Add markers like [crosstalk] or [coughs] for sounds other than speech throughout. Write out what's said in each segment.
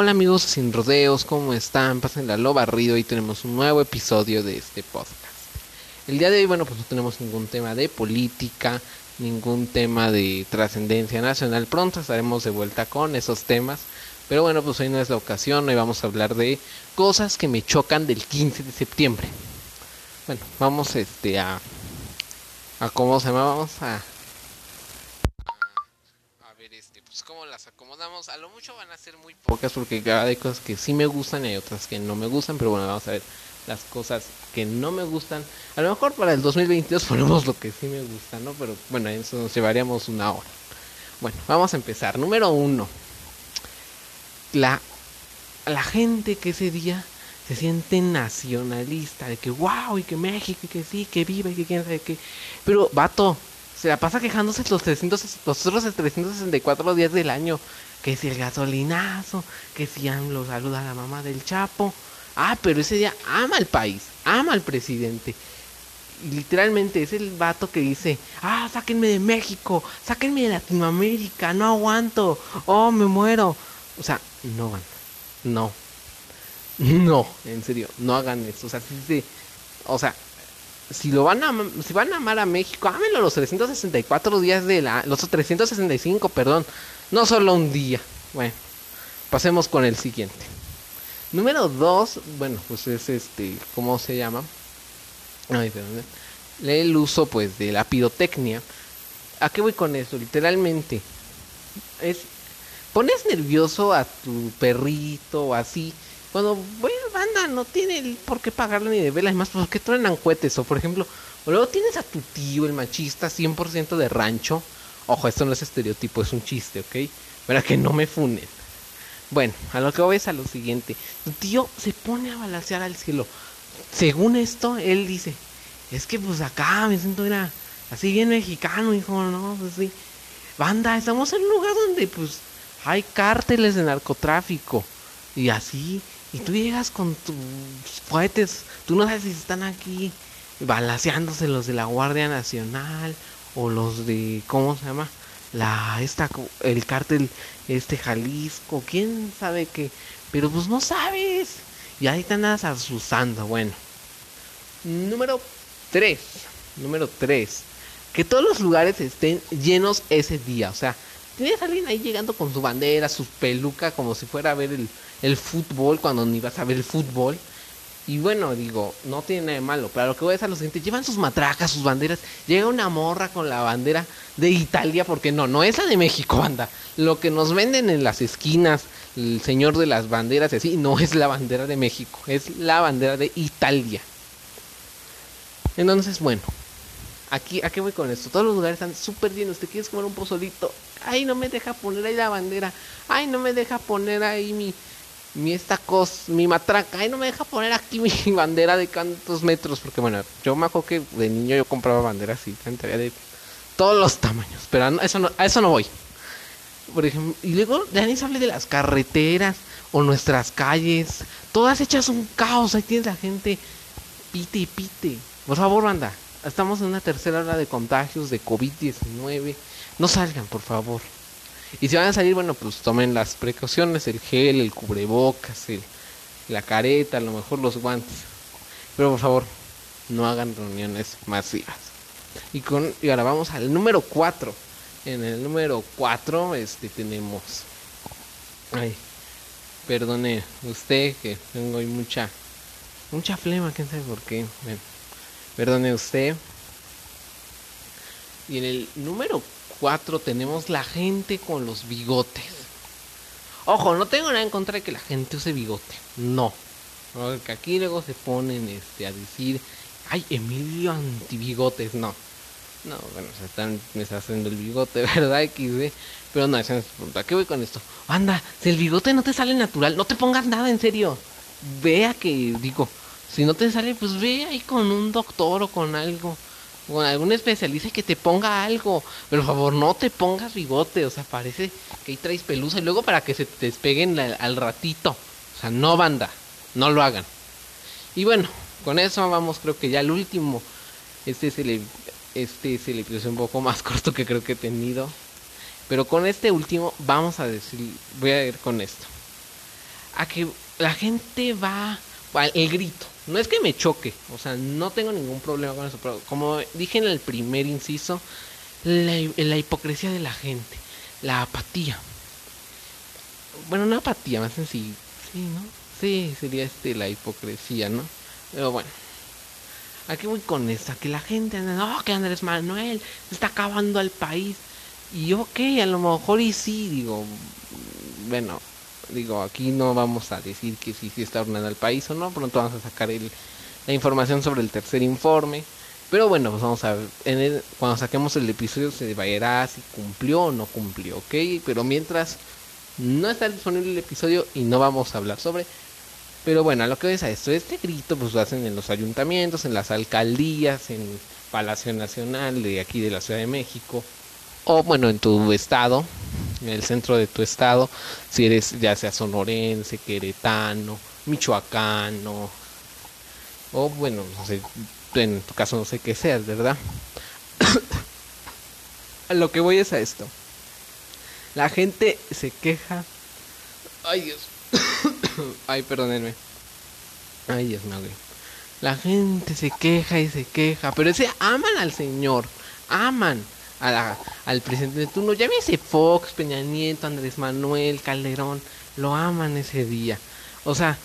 Hola amigos sin rodeos, ¿cómo están? Pásenla lo barrido y tenemos un nuevo episodio de este podcast. El día de hoy, bueno, pues no tenemos ningún tema de política, ningún tema de trascendencia nacional. Pronto estaremos de vuelta con esos temas. Pero bueno, pues hoy no es la ocasión, hoy vamos a hablar de cosas que me chocan del 15 de septiembre. Bueno, vamos este a a cómo se llama, vamos a pues como las acomodamos. A lo mucho van a ser muy pocas porque hay cosas que sí me gustan y hay otras que no me gustan. Pero bueno, vamos a ver las cosas que no me gustan. A lo mejor para el 2022 ponemos lo que sí me gusta, ¿no? Pero bueno, eso nos llevaríamos una hora. Bueno, vamos a empezar. Número uno. La, la gente que ese día se siente nacionalista, de que wow, y que México, y que sí, que viva, y que quién sabe qué. Pero, vato, se la pasa quejándose los 300, los otros 364 días del año. Que si el gasolinazo, que si lo saluda a la mamá del Chapo. Ah, pero ese día ama al país, ama al presidente. Literalmente es el vato que dice, ah, sáquenme de México, sáquenme de Latinoamérica, no aguanto, oh, me muero. O sea, no van, no, [laughs] no, en serio, no hagan eso. O sea, sí, o sea, si lo van a si van a amar a México, ámenlo los 364 días de la los 365, perdón, no solo un día. Bueno, pasemos con el siguiente. Número 2, bueno, pues es este, ¿cómo se llama? Ay, perdón. El uso pues de la pirotecnia. ¿A qué voy con eso? Literalmente es pones nervioso a tu perrito o así cuando, bueno, banda, no tiene por qué pagarle ni de velas, más porque truenan cohetes. O por ejemplo, luego tienes a tu tío, el machista, 100% de rancho. Ojo, esto no es estereotipo, es un chiste, ¿ok? Para que no me funen. Bueno, a lo que voy es a lo siguiente. Tu tío se pone a balancear al cielo. Según esto, él dice, es que pues acá me siento era así bien mexicano, hijo, ¿no? Pues. Banda, estamos en un lugar donde pues hay cárteles de narcotráfico. Y así, y tú llegas con tus cohetes, tú no sabes si están aquí balaseándose los de la Guardia Nacional o los de, ¿cómo se llama? La, esta, el cártel, este Jalisco, quién sabe qué, pero pues no sabes. Y ahí te andas asusando, bueno. Número 3, número 3, que todos los lugares estén llenos ese día, o sea, tienes a alguien ahí llegando con su bandera, su peluca, como si fuera a ver el, el fútbol cuando ni vas a ver el fútbol. Y bueno, digo, no tiene nada de malo, pero lo que voy a decir a los siguiente, llevan sus matracas, sus banderas, llega una morra con la bandera de Italia, porque no, no es la de México, banda. Lo que nos venden en las esquinas, el señor de las banderas y así, no es la bandera de México, es la bandera de Italia. Entonces, bueno, aquí, ¿a qué voy con esto? Todos los lugares están súper llenos, te quieres comer un pozolito, ay, no me deja poner ahí la bandera, ay, no me deja poner ahí mi mi esta cosa, mi matraca, ay no me deja poner aquí mi [laughs] bandera de cuántos metros, porque bueno, yo me acuerdo que de niño yo compraba banderas y de todos los tamaños, pero a eso no, a eso no voy. Por ejemplo, y luego ya ni se hable de las carreteras o nuestras calles, todas hechas un caos, ahí tienes la gente pite y pite. Por favor, banda, estamos en una tercera hora de contagios de COVID-19. No salgan, por favor. Y si van a salir, bueno, pues tomen las precauciones, el gel, el cubrebocas, la careta, a lo mejor los guantes. Pero por favor, no hagan reuniones masivas. Y, con, y ahora vamos al número 4. En el número 4 este, tenemos... Ay, perdone usted que tengo hoy mucha... Mucha flema, quién sabe por qué. Perdone usted. Y en el número 4 tenemos la gente con los bigotes. Ojo, no tengo nada en contra de que la gente use bigote. No. Porque aquí luego se ponen este, a decir, ay, Emilio antibigotes. No. No, bueno, se están, me está haciendo el bigote, [laughs] ¿verdad? XD. Pero no, ¿A qué voy con esto? Anda, si el bigote no te sale natural, no te pongas nada en serio. Vea que, digo, si no te sale, pues ve ahí con un doctor o con algo con algún especialista que te ponga algo. Pero por favor, no te pongas bigote. O sea, parece que ahí traes pelusa y luego para que se te despeguen al, ratito. O sea, no banda. No lo hagan. Y bueno, con eso vamos, creo que ya el último. Este es el, este es un poco más [laughs] corto que creo que he tenido. Pero con este último vamos a decir, voy a ir con esto. a que la gente va, el grito. No es que me choque, o sea, no tengo ningún problema con eso, pero como dije en el primer inciso, la, la hipocresía de la gente, la apatía. Bueno, no apatía, más sencillo, sí, ¿no? Sí, sería este la hipocresía, ¿no? Pero bueno. Aquí voy con esta, que la gente anda, no, que Andrés Manuel se está acabando al país. Y ok, a lo mejor y sí, digo, bueno, digo, aquí no vamos a decir que si sí, está ordenando el país o no, pronto vamos a sacar el, la información sobre el tercer informe. Pero bueno, pues vamos a ver, en el, cuando saquemos el episodio se verá si cumplió o no cumplió, ¿ok? Pero mientras no está disponible el episodio y no vamos a hablar sobre. Pero bueno, a lo que ves a esto, este grito pues lo hacen en los ayuntamientos, en las alcaldías, en Palacio Nacional de aquí de la Ciudad de México, o bueno, en tu estado, en el centro de tu estado, si eres ya sea sonorense, queretano, michoacano, o bueno, no sé, en tu caso no sé qué seas, ¿verdad? a [coughs] lo que voy es a esto. La gente se queja. Ay Dios. [coughs] Ay, perdónenme. Ay Dios mío. La gente se queja y se queja, pero ese aman al Señor, aman al presidente de turno. Ya ese Fox, Peña Nieto, Andrés Manuel, Calderón, lo aman ese día. O sea,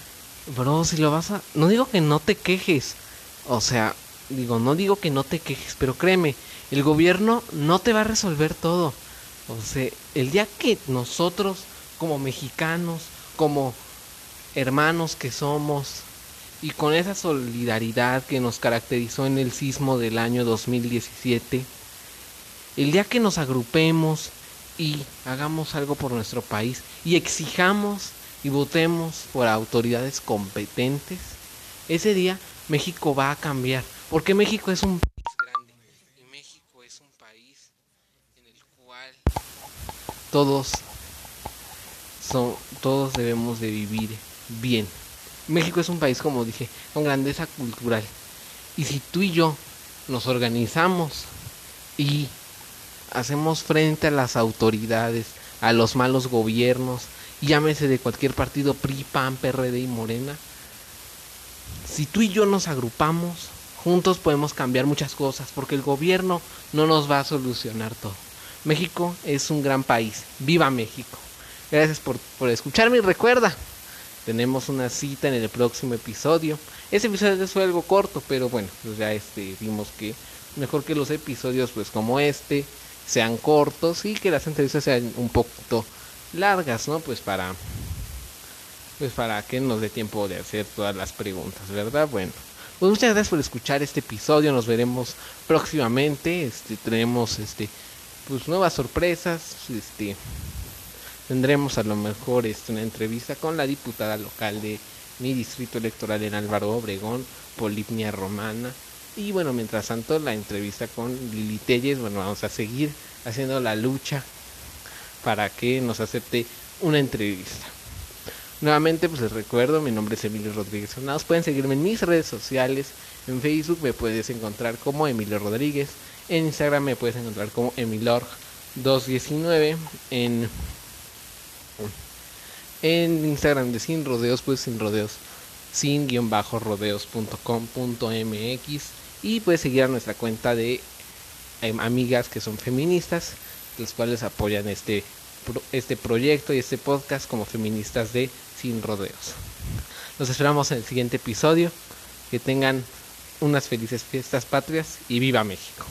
bro, si lo vas a... No digo que no te quejes. O sea, digo, no digo que no te quejes, pero créeme, el gobierno no te va a resolver todo. O sea, el día que nosotros, como mexicanos, como hermanos que somos, y con esa solidaridad que nos caracterizó en el sismo del año 2017, el día que nos agrupemos y hagamos algo por nuestro país y exijamos y votemos por autoridades competentes, ese día México va a cambiar. Porque México es un país grande y México es un país en el cual todos son todos debemos de vivir bien. México es un país como dije, con grandeza cultural. Y si tú y yo nos organizamos y hacemos frente a las autoridades, a los malos gobiernos, llámese de cualquier partido, PRI, PAN, PRD y Morena, si tú y yo nos agrupamos, juntos podemos cambiar muchas cosas, porque el gobierno no nos va a solucionar todo. México es un gran país. ¡Viva México! Gracias por, por escucharme y recuerda, tenemos una cita en el próximo episodio. Ese episodio fue algo corto, pero bueno, pues ya este, vimos que mejor que los episodios pues como este sean cortos y que las entrevistas sean un poquito largas, ¿no? Pues para pues para que nos dé tiempo de hacer todas las preguntas, ¿verdad? Bueno, pues muchas gracias por escuchar este episodio, nos veremos próximamente, este tenemos este pues nuevas sorpresas, este tendremos a lo mejor este, una entrevista con la diputada local de mi distrito electoral en Álvaro Obregón, Polipnia Romana, y bueno, mientras tanto, la entrevista con Lili Telles, bueno, vamos a seguir haciendo la lucha para que nos acepte una entrevista. Nuevamente, pues les recuerdo, mi nombre es Emilio Rodríguez Hernández. Pueden seguirme en mis redes sociales. En Facebook me puedes encontrar como Emilio Rodríguez. En Instagram me puedes encontrar como Emilorg219. En, en Instagram de Sin Rodeos, pues Sin Rodeos, sin-rodeos.com.mx y puedes seguir a nuestra cuenta de em, amigas que son feministas, las cuales apoyan este, este proyecto y este podcast como feministas de Sin Rodeos. Nos esperamos en el siguiente episodio. Que tengan unas felices fiestas patrias y viva México.